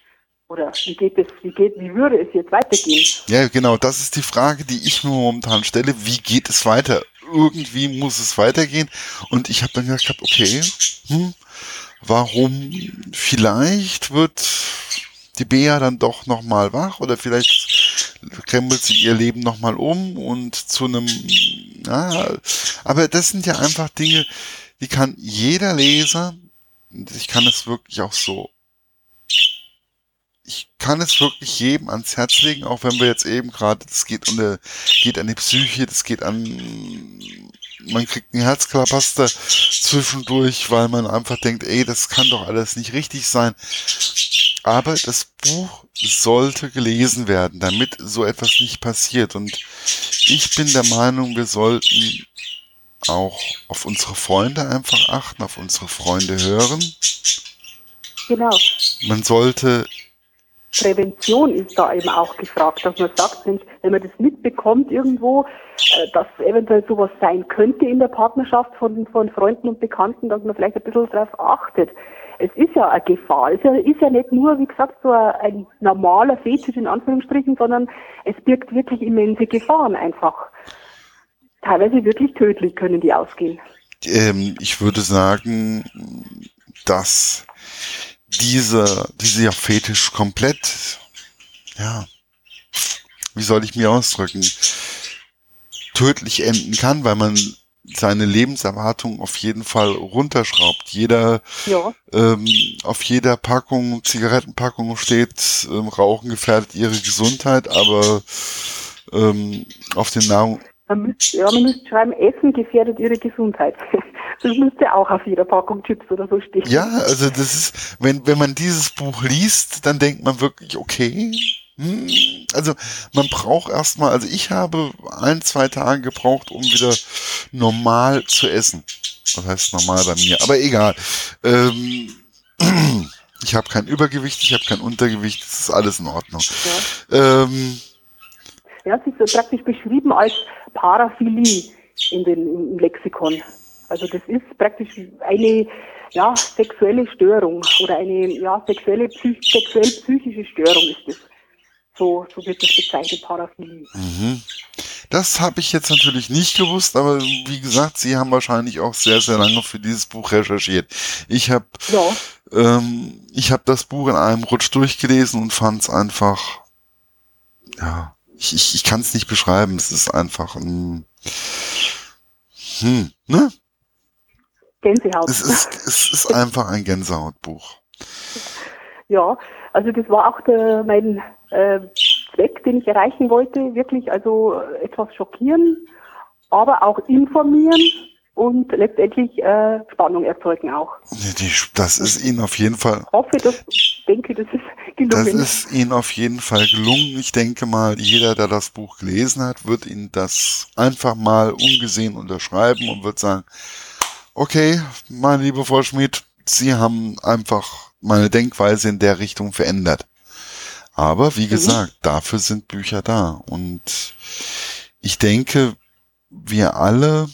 Oder wie geht es, wie geht, wie würde es jetzt weitergehen? Ja, genau, das ist die Frage, die ich mir momentan stelle. Wie geht es weiter? irgendwie muss es weitergehen. Und ich habe dann gedacht, okay, hm, warum vielleicht wird die Bea dann doch nochmal wach oder vielleicht krempelt sie ihr Leben nochmal um und zu einem, ja, aber das sind ja einfach Dinge, die kann jeder Leser, ich kann es wirklich auch so ich kann es wirklich jedem ans Herz legen, auch wenn wir jetzt eben gerade, das geht um eine, geht an die Psyche, das geht an, man kriegt einen Herzklabaster zwischendurch, weil man einfach denkt, ey, das kann doch alles nicht richtig sein. Aber das Buch sollte gelesen werden, damit so etwas nicht passiert. Und ich bin der Meinung, wir sollten auch auf unsere Freunde einfach achten, auf unsere Freunde hören. Genau. Man sollte Prävention ist da eben auch gefragt, dass man sagt, wenn man das mitbekommt irgendwo, äh, dass eventuell sowas sein könnte in der Partnerschaft von, von Freunden und Bekannten, dass man vielleicht ein bisschen darauf achtet. Es ist ja eine Gefahr. Es ist ja nicht nur, wie gesagt, so ein, normaler Fetisch in Anführungsstrichen, sondern es birgt wirklich immense Gefahren einfach. Teilweise wirklich tödlich können die ausgehen. Ähm, ich würde sagen, dass dieser, dieser Fetisch komplett, ja, wie soll ich mich ausdrücken, tödlich enden kann, weil man seine Lebenserwartung auf jeden Fall runterschraubt. Jeder ja. ähm, auf jeder Packung, Zigarettenpackung steht, ähm, Rauchen gefährdet ihre Gesundheit, aber ähm, auf den Nahrung. Man müsste, ja, man müsste schreiben, Essen gefährdet ihre Gesundheit. Das müsste auch auf jeder Packung Chips oder so stehen. Ja, also das ist, wenn, wenn man dieses Buch liest, dann denkt man wirklich, okay, hm, also man braucht erstmal, also ich habe ein, zwei Tage gebraucht, um wieder normal zu essen. Was heißt normal bei mir? Aber egal. Ähm, ich habe kein Übergewicht, ich habe kein Untergewicht, das ist alles in Ordnung. Ja, ähm, ja es ist so praktisch beschrieben als Paraphilie in den, im Lexikon. Also das ist praktisch eine ja, sexuelle Störung oder eine ja, sexuelle, psych sexuell psychische Störung ist es. So, so wird das bezeichnet, Paraphilie. Mhm. Das habe ich jetzt natürlich nicht gewusst, aber wie gesagt, Sie haben wahrscheinlich auch sehr, sehr lange für dieses Buch recherchiert. Ich habe ja. ähm, ich habe das Buch in einem Rutsch durchgelesen und fand es einfach, ja, ich, ich, ich kann es nicht beschreiben. Es ist einfach ein, hm, ne? Gänsehaut. Es ist, es ist einfach ein Gänsehautbuch. Ja, also das war auch der, mein äh, Zweck, den ich erreichen wollte, wirklich also etwas schockieren, aber auch informieren und letztendlich äh, Spannung erzeugen auch. Das ist Ihnen auf jeden Fall. Ich hoffe, dass, denke, das ist gelungen. Das ist Ihnen auf jeden Fall gelungen. Ich denke mal, jeder, der das Buch gelesen hat, wird Ihnen das einfach mal ungesehen unterschreiben und wird sagen, okay, meine liebe Frau Schmidt, Sie haben einfach meine Denkweise in der Richtung verändert. Aber wie mhm. gesagt, dafür sind Bücher da. Und ich denke, wir alle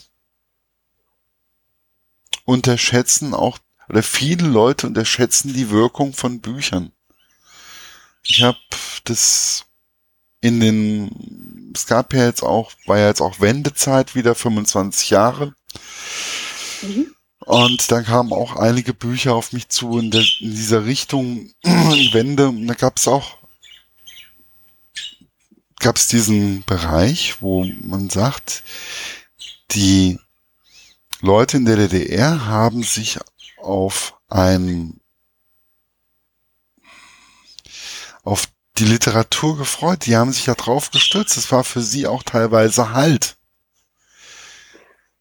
unterschätzen auch, oder viele Leute unterschätzen die Wirkung von Büchern. Ich habe das in den, es gab ja jetzt auch, war ja jetzt auch Wendezeit wieder 25 Jahre. Mhm. Und dann kamen auch einige Bücher auf mich zu in, der, in dieser Richtung Wende. Und da gab es auch gab es diesen Bereich, wo man sagt, die Leute in der DDR haben sich auf ein auf die Literatur gefreut. Die haben sich ja drauf gestürzt. Das war für sie auch teilweise Halt.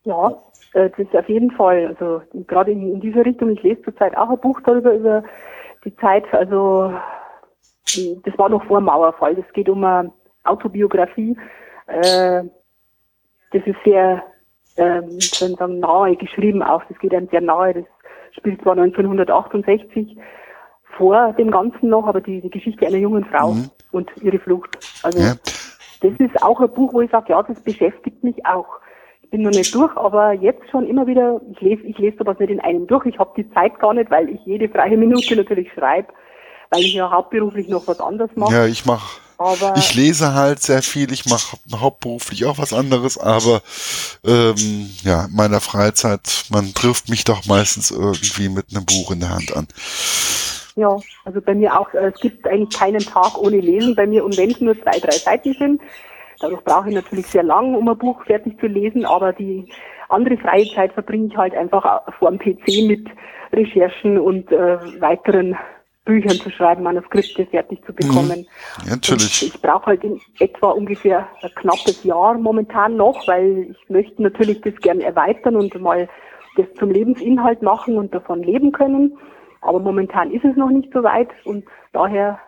Ja, äh, das ist auf jeden Fall. Also gerade in, in dieser Richtung. Ich lese zurzeit auch ein Buch darüber über die Zeit. Also das war noch vor dem Mauerfall. Das geht um eine Autobiografie. Äh, das ist sehr, ähm, sagen, nahe geschrieben auch. Das geht einem sehr nahe. Das spielt zwar 1968 vor dem Ganzen noch, aber die, die Geschichte einer jungen Frau mhm. und ihre Flucht. Also ja. das ist auch ein Buch, wo ich sage, ja, das beschäftigt mich auch. Ich bin noch nicht durch, aber jetzt schon immer wieder, ich lese, ich lese sowas nicht in einem durch. Ich habe die Zeit gar nicht, weil ich jede freie Minute natürlich schreibe, weil ich ja hauptberuflich noch was anderes mache. Ja, ich mache aber ich lese halt sehr viel, ich mache hauptberuflich auch was anderes, aber ähm, ja, in meiner Freizeit, man trifft mich doch meistens irgendwie mit einem Buch in der Hand an. Ja, also bei mir auch, äh, es gibt eigentlich keinen Tag ohne Lesen bei mir und wenn es nur zwei, drei Seiten sind, dadurch brauche ich natürlich sehr lang, um ein Buch fertig zu lesen, aber die andere freie Zeit verbringe ich halt einfach vor dem PC mit Recherchen und äh, weiteren Büchern zu schreiben, Manuskripte fertig zu bekommen. Mhm. Ja, natürlich. Und ich brauche halt in etwa ungefähr ein knappes Jahr momentan noch, weil ich möchte natürlich das gerne erweitern und mal das zum Lebensinhalt machen und davon leben können. Aber momentan ist es noch nicht so weit und daher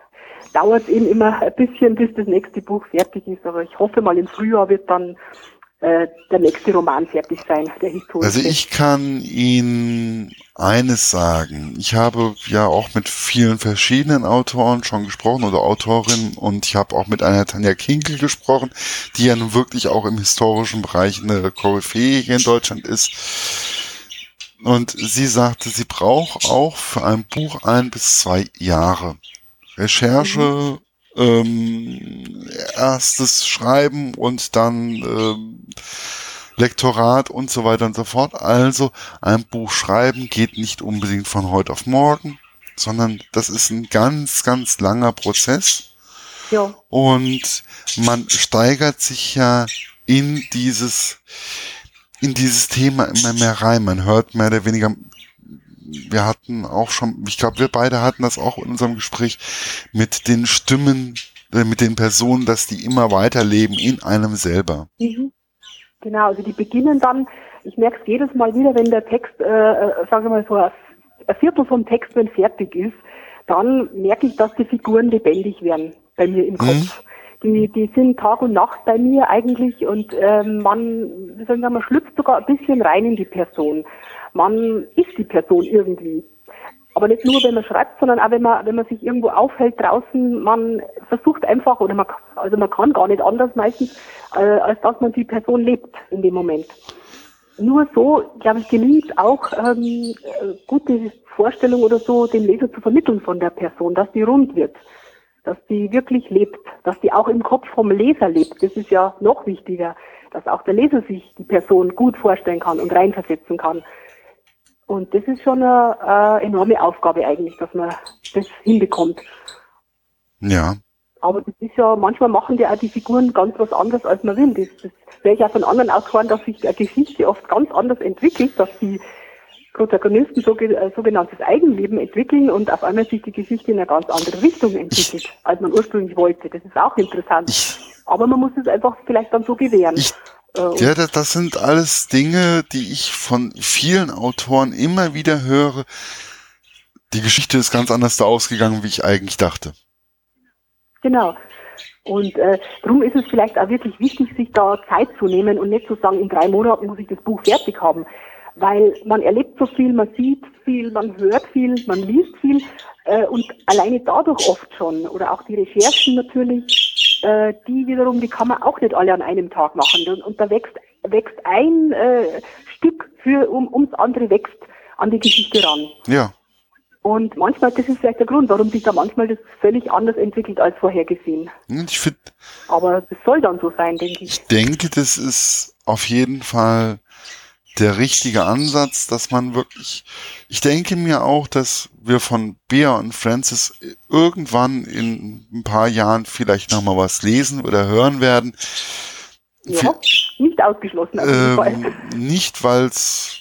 dauert es eben immer ein bisschen, bis das nächste Buch fertig ist. Aber ich hoffe mal im Frühjahr wird dann äh, der nächste Roman fertig sein, der historische. Also ich kann Ihnen eines sagen. Ich habe ja auch mit vielen verschiedenen Autoren schon gesprochen oder Autorinnen und ich habe auch mit einer Tanja Kinkel gesprochen, die ja nun wirklich auch im historischen Bereich eine Koryphäe hier in Deutschland ist. Und sie sagte, sie braucht auch für ein Buch ein bis zwei Jahre. Recherche, mhm ähm, erstes Schreiben und dann ähm, Lektorat und so weiter und so fort. Also ein Buch schreiben geht nicht unbedingt von heute auf morgen, sondern das ist ein ganz, ganz langer Prozess. Ja. Und man steigert sich ja in dieses, in dieses Thema immer mehr rein. Man hört mehr oder weniger, wir hatten auch schon, ich glaube, wir beide hatten das auch in unserem Gespräch mit den Stimmen, äh, mit den Personen, dass die immer weiterleben in einem selber. Mhm. Genau, also die beginnen dann, ich merke es jedes Mal wieder, wenn der Text, äh, äh sagen wir mal so, ein Viertel vom Text, wenn fertig ist, dann merke ich, dass die Figuren lebendig werden bei mir im Kopf. Mhm. Die, die sind Tag und Nacht bei mir eigentlich und ähm, man, sagen, man schlüpft sogar ein bisschen rein in die Person. Man ist die Person irgendwie. Aber nicht nur, wenn man schreibt, sondern auch, wenn man, wenn man sich irgendwo aufhält draußen, man versucht einfach, oder man, also man kann gar nicht anders meistens, äh, als dass man die Person lebt in dem Moment. Nur so, glaube ich, gelingt auch ähm, äh, gute Vorstellung oder so dem Leser zu vermitteln von der Person, dass die rund wird dass die wirklich lebt, dass die auch im Kopf vom Leser lebt. Das ist ja noch wichtiger, dass auch der Leser sich die Person gut vorstellen kann und reinversetzen kann. Und das ist schon eine, eine enorme Aufgabe eigentlich, dass man das hinbekommt. Ja. Aber das ist ja, manchmal machen die auch die Figuren ganz was anderes, als man will. Das, das höre ich auch von anderen Autoren, dass sich eine Geschichte oft ganz anders entwickelt, dass die Protagonisten so, äh, sogenanntes Eigenleben entwickeln und auf einmal sich die Geschichte in eine ganz andere Richtung entwickelt, als man ursprünglich wollte. Das ist auch interessant. Aber man muss es einfach vielleicht dann so gewähren. Ich, ja, das, das sind alles Dinge, die ich von vielen Autoren immer wieder höre. Die Geschichte ist ganz anders da ausgegangen, wie ich eigentlich dachte. Genau. Und äh, darum ist es vielleicht auch wirklich wichtig, sich da Zeit zu nehmen und nicht zu sagen, in drei Monaten muss ich das Buch fertig haben weil man erlebt so viel, man sieht viel, man hört viel, man liest viel äh, und alleine dadurch oft schon oder auch die Recherchen natürlich, äh, die wiederum, die kann man auch nicht alle an einem Tag machen und, und da wächst wächst ein äh, Stück für um ums andere wächst an die Geschichte ran. Ja. Und manchmal, das ist vielleicht der Grund, warum sich da manchmal das völlig anders entwickelt als vorhergesehen. Ich find, Aber das soll dann so sein, denke ich. Ich denke, das ist auf jeden Fall der richtige Ansatz, dass man wirklich, ich denke mir auch, dass wir von Bea und Francis irgendwann in ein paar Jahren vielleicht nochmal was lesen oder hören werden. Ja, nicht ausgeschlossen. Ähm, nicht, weil es,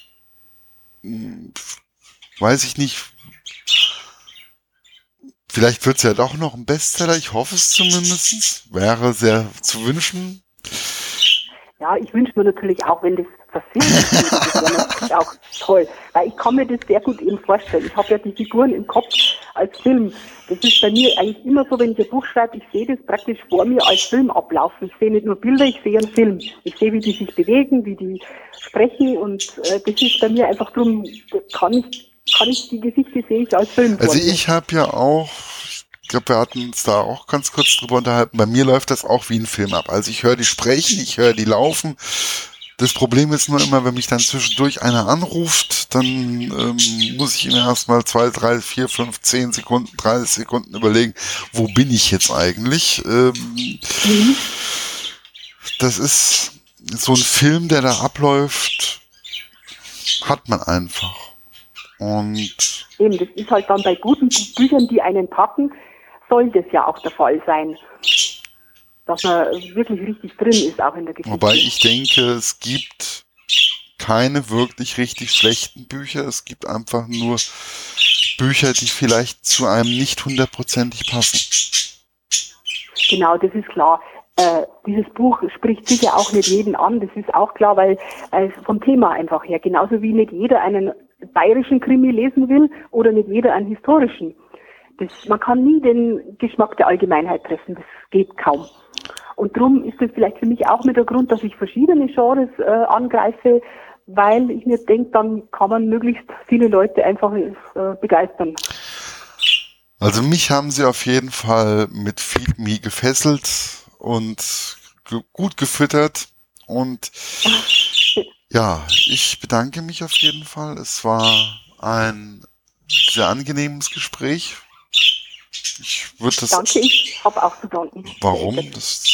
hm, weiß ich nicht, vielleicht wird es ja doch noch ein Bestseller, ich hoffe es zumindest, wäre sehr zu wünschen. Ja, ich wünsche mir natürlich auch, wenn das wird, das wäre auch toll. Weil ich kann mir das sehr gut eben vorstellen. Ich habe ja die Figuren im Kopf als Film. Das ist bei mir eigentlich immer so, wenn ich ein Buch schreibe, ich sehe das praktisch vor mir als Film ablaufen. Ich sehe nicht nur Bilder, ich sehe einen Film. Ich sehe, wie die sich bewegen, wie die sprechen und äh, das ist bei mir einfach drum, kann ich, kann ich die Geschichte sehe ich als Film. Also ich habe ja auch ich glaube, wir hatten uns da auch ganz kurz drüber unterhalten. Bei mir läuft das auch wie ein Film ab. Also ich höre die sprechen, ich höre die laufen. Das Problem ist nur immer, wenn mich dann zwischendurch einer anruft, dann ähm, muss ich mir erstmal zwei, drei, vier, fünf, zehn Sekunden, 30 Sekunden überlegen, wo bin ich jetzt eigentlich? Ähm, mhm. Das ist so ein Film, der da abläuft, hat man einfach. Und Eben, das ist halt dann bei guten Büchern, die einen packen, soll das ja auch der Fall sein. Dass man wirklich richtig drin ist, auch in der Geschichte. Wobei ich denke, es gibt keine wirklich richtig schlechten Bücher. Es gibt einfach nur Bücher, die vielleicht zu einem nicht hundertprozentig passen. Genau, das ist klar. Äh, dieses Buch spricht sicher auch nicht jeden an, das ist auch klar, weil äh, vom Thema einfach her, genauso wie nicht jeder einen bayerischen Krimi lesen will oder nicht jeder einen historischen. Das, man kann nie den Geschmack der Allgemeinheit treffen, das geht kaum. Und darum ist es vielleicht für mich auch mit der Grund, dass ich verschiedene Genres äh, angreife, weil ich mir denke, dann kann man möglichst viele Leute einfach äh, begeistern. Also mich haben sie auf jeden Fall mit Feed Me gefesselt und ge gut gefüttert und ja, ich bedanke mich auf jeden Fall. Es war ein sehr angenehmes Gespräch. Ich würde das. Danke, ich habe auch zu danken. Warum? Das